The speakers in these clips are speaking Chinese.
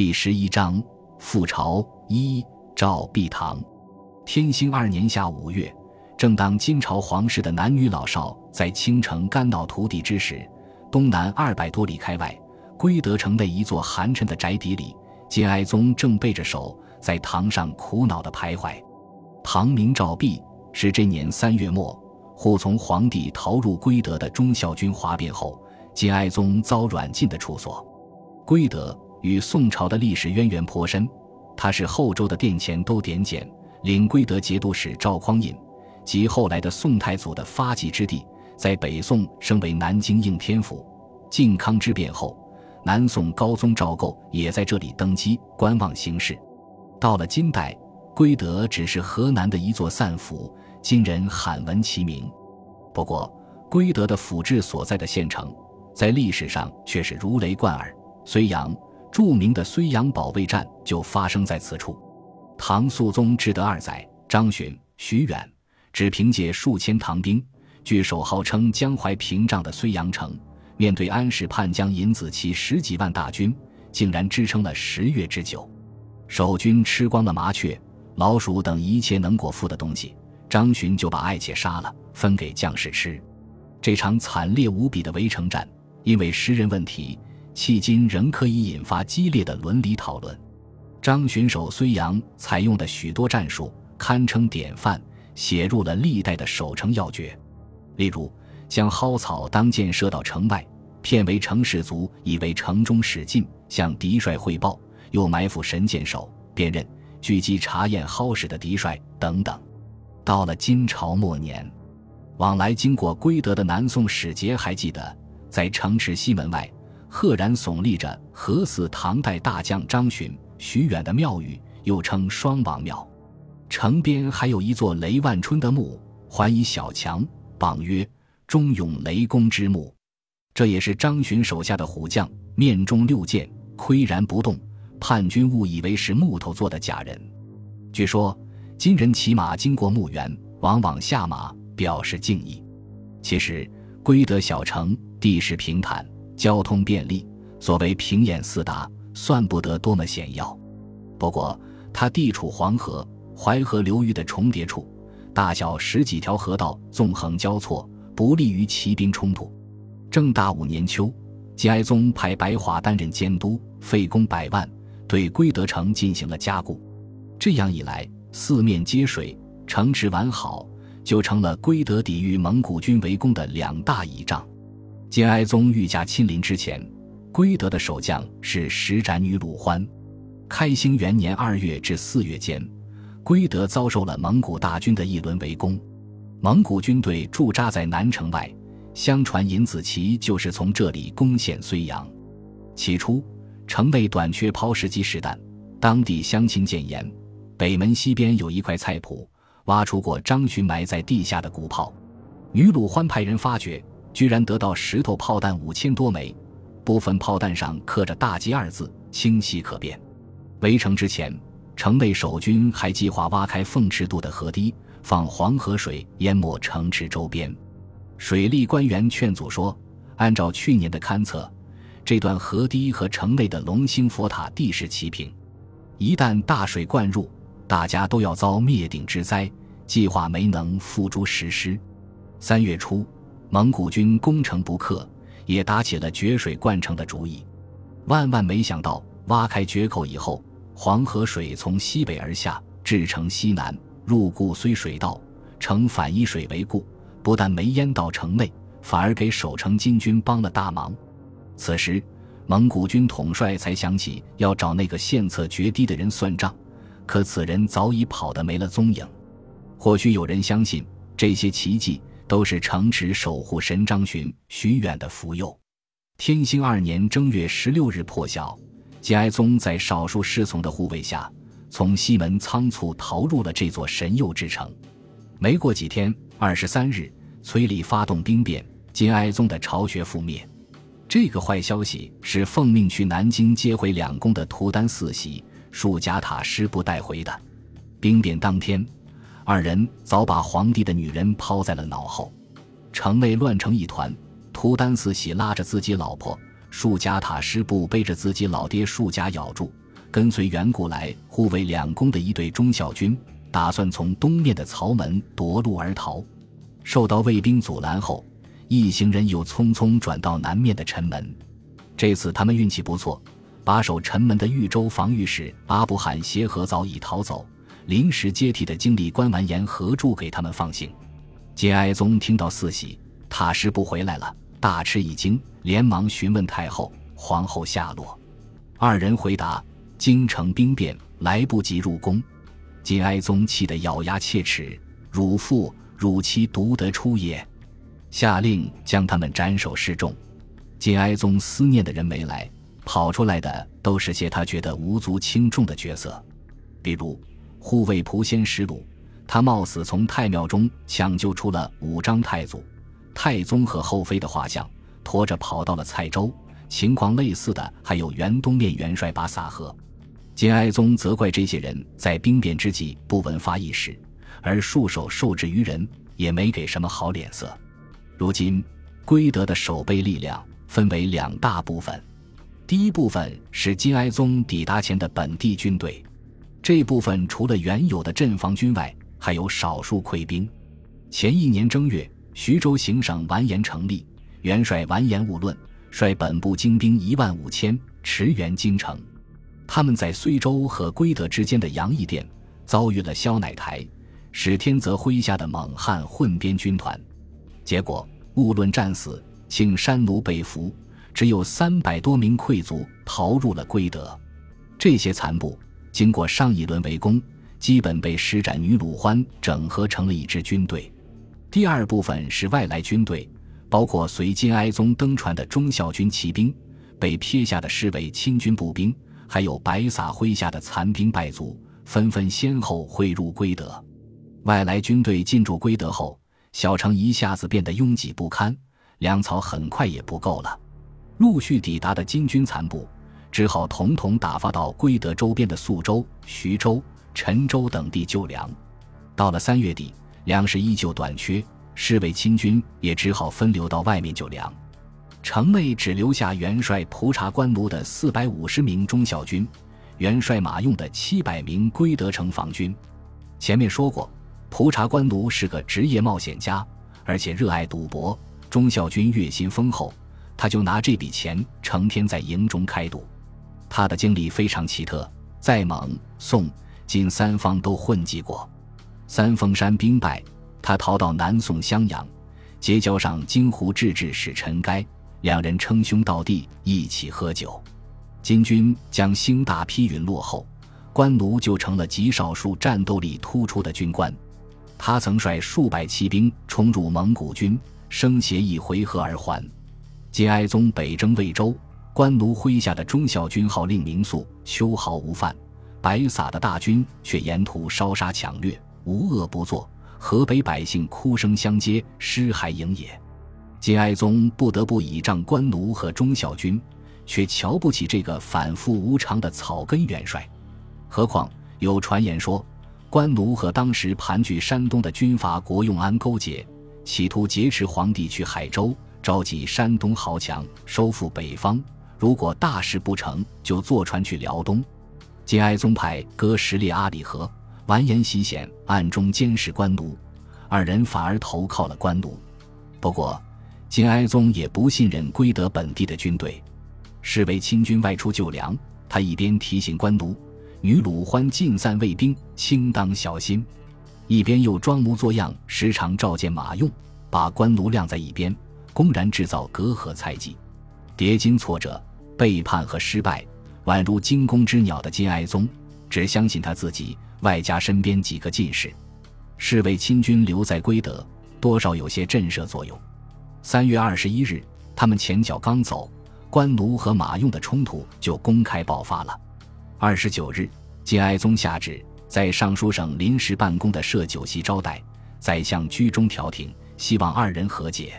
第十一章复朝一赵必堂。天兴二年夏五月，正当金朝皇室的男女老少在倾城干闹涂地之时，东南二百多里开外，归德城内一座寒碜的宅邸里，金哀宗正背着手在堂上苦恼的徘徊。堂名赵弼，是这年三月末，护从皇帝逃入归德的忠孝军哗变后，金哀宗遭软禁的处所。归德。与宋朝的历史渊源颇深，他是后周的殿前都点检、领归德节度使赵匡胤及后来的宋太祖的发迹之地，在北宋升为南京应天府。靖康之变后，南宋高宗赵构也在这里登基，观望形势。到了金代，归德只是河南的一座散府，今人罕闻其名。不过，归德的府治所在的县城，在历史上却是如雷贯耳——睢阳。著名的睢阳保卫战就发生在此处。唐肃宗至德二载，张巡、徐远只凭借数千唐兵，据守号称江淮屏障的睢阳城，面对安史叛将尹子奇十几万大军，竟然支撑了十月之久。守军吃光了麻雀、老鼠等一切能果腹的东西，张巡就把爱妾杀了，分给将士吃。这场惨烈无比的围城战，因为食人问题。迄今仍可以引发激烈的伦理讨论。张巡守睢阳采用的许多战术堪称典范，写入了历代的守城要诀。例如，将蒿草当箭射到城外，骗为城士卒以为城中使进，向敌帅汇报；又埋伏神箭手，辨认、狙击查验蒿使的敌帅等等。到了金朝末年，往来经过归德的南宋使节还记得，在城池西门外。赫然耸立着和祀唐代大将张巡、徐远的庙宇，又称双王庙。城边还有一座雷万春的墓，环以小墙，榜曰“忠勇雷公之墓”。这也是张巡手下的虎将，面中六箭，岿然不动，叛军误以为是木头做的假人。据说金人骑马经过墓园，往往下马表示敬意。其实归德小城地势平坦。交通便利，所谓平眼四达，算不得多么险要。不过，它地处黄河、淮河流域的重叠处，大小十几条河道纵横交错，不利于骑兵冲突。正大五年秋，金哀宗派白华担任监督，费工百万，对归德城进行了加固。这样一来，四面接水，城池完好，就成了归德抵御蒙古军围攻的两大倚仗。金哀宗御驾亲临之前，归德的守将是石展女鲁欢。开兴元年二月至四月间，归德遭受了蒙古大军的一轮围攻。蒙古军队驻扎在南城外，相传尹子奇就是从这里攻陷睢阳。起初，城内短缺抛石机实弹，当地乡亲谏言：北门西边有一块菜圃，挖出过张巡埋在地下的古炮。女鲁欢派人发掘。居然得到石头炮弹五千多枚，部分炮弹上刻着“大吉”二字，清晰可辨。围城之前，城内守军还计划挖开凤池渡的河堤，放黄河水淹没城池周边。水利官员劝阻说：“按照去年的勘测，这段河堤和城内的龙兴佛塔地势齐平，一旦大水灌入，大家都要遭灭顶之灾。”计划没能付诸实施。三月初。蒙古军攻城不克，也打起了决水灌城的主意。万万没想到，挖开决口以后，黄河水从西北而下，至城西南，入固虽水道，城反以水为固，不但没淹到城内，反而给守城金军帮了大忙。此时，蒙古军统帅才想起要找那个献策决堤的人算账，可此人早已跑得没了踪影。或许有人相信这些奇迹。都是城池守护神张巡、徐远的福佑。天兴二年正月十六日破晓，金哀宗在少数侍从的护卫下，从西门仓促逃入了这座神佑之城。没过几天，二十三日，崔礼发动兵变，金哀宗的巢穴覆灭。这个坏消息是奉命去南京接回两宫的图丹四喜、束甲塔师部带回的。兵变当天。二人早把皇帝的女人抛在了脑后，城内乱成一团。图丹四喜拉着自己老婆，树家塔师部背着自己老爹树家咬住，跟随袁固来护卫两宫的一队忠孝军，打算从东面的曹门夺路而逃，受到卫兵阻拦后，一行人又匆匆转到南面的城门。这次他们运气不错，把守城门的豫州防御使阿布罕协和早已逃走，临时接替的经历官完颜合柱给他们放行。节哀宗听到四喜塔什不回来了，大吃一惊，连忙询问太后、皇后下落。二人回答：京城兵变，来不及入宫。节哀宗气得咬牙切齿：“汝父、汝妻独得出也！”下令将他们斩首示众。节哀宗思念的人没来，跑出来的都是些他觉得无足轻重的角色，比如护卫蒲仙石鲁，他冒死从太庙中抢救出了五张太祖、太宗和后妃的画像，拖着跑到了蔡州。情况类似的还有元东面元帅巴撒河。节哀宗责怪这些人在兵变之际不闻发一事，而束手受制于人，也没给什么好脸色。如今归德的守备力量。分为两大部分，第一部分是金哀宗抵达前的本地军队，这部分除了原有的镇防军外，还有少数溃兵。前一年正月，徐州行省完颜成立，元帅完颜兀论率本部精兵一万五千驰援京城。他们在睢州和归德之间的杨义店遭遇了萧乃台、史天泽麾下的蒙汉混编军团，结果兀论战死。庆山奴被俘，只有三百多名溃卒逃入了归德。这些残部经过上一轮围攻，基本被施展女鲁欢整合成了一支军队。第二部分是外来军队，包括随金哀宗登船的忠孝军骑兵，被撇下的视为亲军步兵，还有白撒麾下的残兵败卒，纷纷先后汇入归德。外来军队进驻归德后，小城一下子变得拥挤不堪。粮草很快也不够了，陆续抵达的金军残部只好统统打发到归德周边的宿州、徐州、陈州等地救粮。到了三月底，粮食依旧短缺，侍卫亲军也只好分流到外面救粮。城内只留下元帅蒲察官奴的四百五十名忠孝军，元帅马用的七百名归德城防军。前面说过，蒲察官奴是个职业冒险家，而且热爱赌博。忠孝军月薪丰厚，他就拿这笔钱成天在营中开赌。他的经历非常奇特，在蒙、宋、金三方都混迹过。三峰山兵败，他逃到南宋襄阳，结交上京湖制置使陈该，两人称兄道弟，一起喝酒。金军将兴大批陨落后，官奴就成了极少数战斗力突出的军官。他曾率数百骑兵冲入蒙古军。生协议回合而还，金哀宗北征魏州，官奴麾下的忠孝军号令明肃，秋毫无犯；白撒的大军却沿途烧杀抢掠，无恶不作。河北百姓哭声相接，尸骸营野。金哀宗不得不倚仗官奴和忠孝军，却瞧不起这个反复无常的草根元帅。何况有传言说，官奴和当时盘踞山东的军阀国用安勾结。企图劫持皇帝去海州，召集山东豪强，收复北方。如果大事不成就坐船去辽东。金哀宗派哥什烈阿里和完颜喜显暗中监视官奴，二人反而投靠了官奴。不过，金哀宗也不信任归德本地的军队，视为亲军外出救粮，他一边提醒官奴女鲁欢尽散卫兵，轻当小心。一边又装模作样，时常召见马用，把官奴晾在一边，公然制造隔阂猜忌。叠经挫折、背叛和失败，宛如惊弓之鸟的金哀宗，只相信他自己，外加身边几个进士，侍卫亲军留在归德，多少有些震慑作用。三月二十一日，他们前脚刚走，官奴和马用的冲突就公开爆发了。二十九日，金哀宗下旨。在尚书省临时办公的设酒席招待，宰相居中调停，希望二人和解。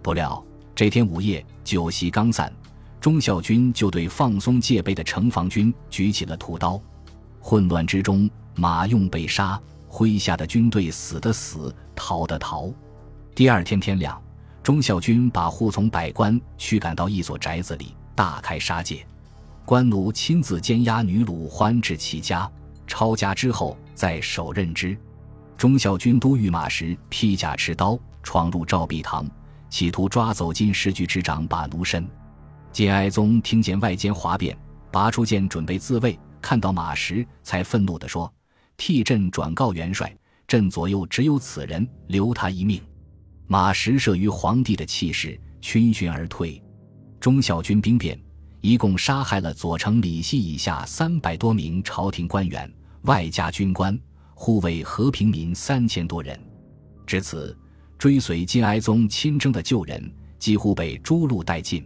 不料这天午夜，酒席刚散，忠孝军就对放松戒备的城防军举起了屠刀。混乱之中，马用被杀，麾下的军队死的死，逃的逃。第二天天亮，忠孝军把护从百官驱赶到一所宅子里，大开杀戒。官奴亲自监押女鲁欢至其家，抄家之后再手刃之。忠孝军都御马时披甲持刀闯入赵壁堂，企图抓走金石局之长把奴身。金哀宗听见外间哗变，拔出剑准备自卫，看到马石，才愤怒地说：“替朕转告元帅，朕左右只有此人，留他一命。”马石慑于皇帝的气势，逡巡而退。忠孝军兵变，一共杀害了左丞李希以下三百多名朝廷官员，外加军官。护卫和平民三千多人，至此，追随金哀宗亲征的旧人几乎被诛戮殆尽。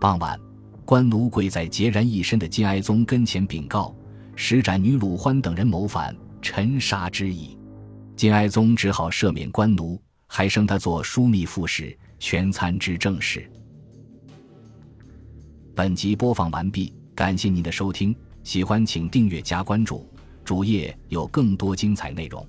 傍晚，官奴跪在孑然一身的金哀宗跟前禀告：使斩女鲁欢等人谋反，臣杀之矣。金哀宗只好赦免官奴，还升他做枢密副使，全参知政事。本集播放完毕，感谢您的收听，喜欢请订阅加关注。主页有更多精彩内容。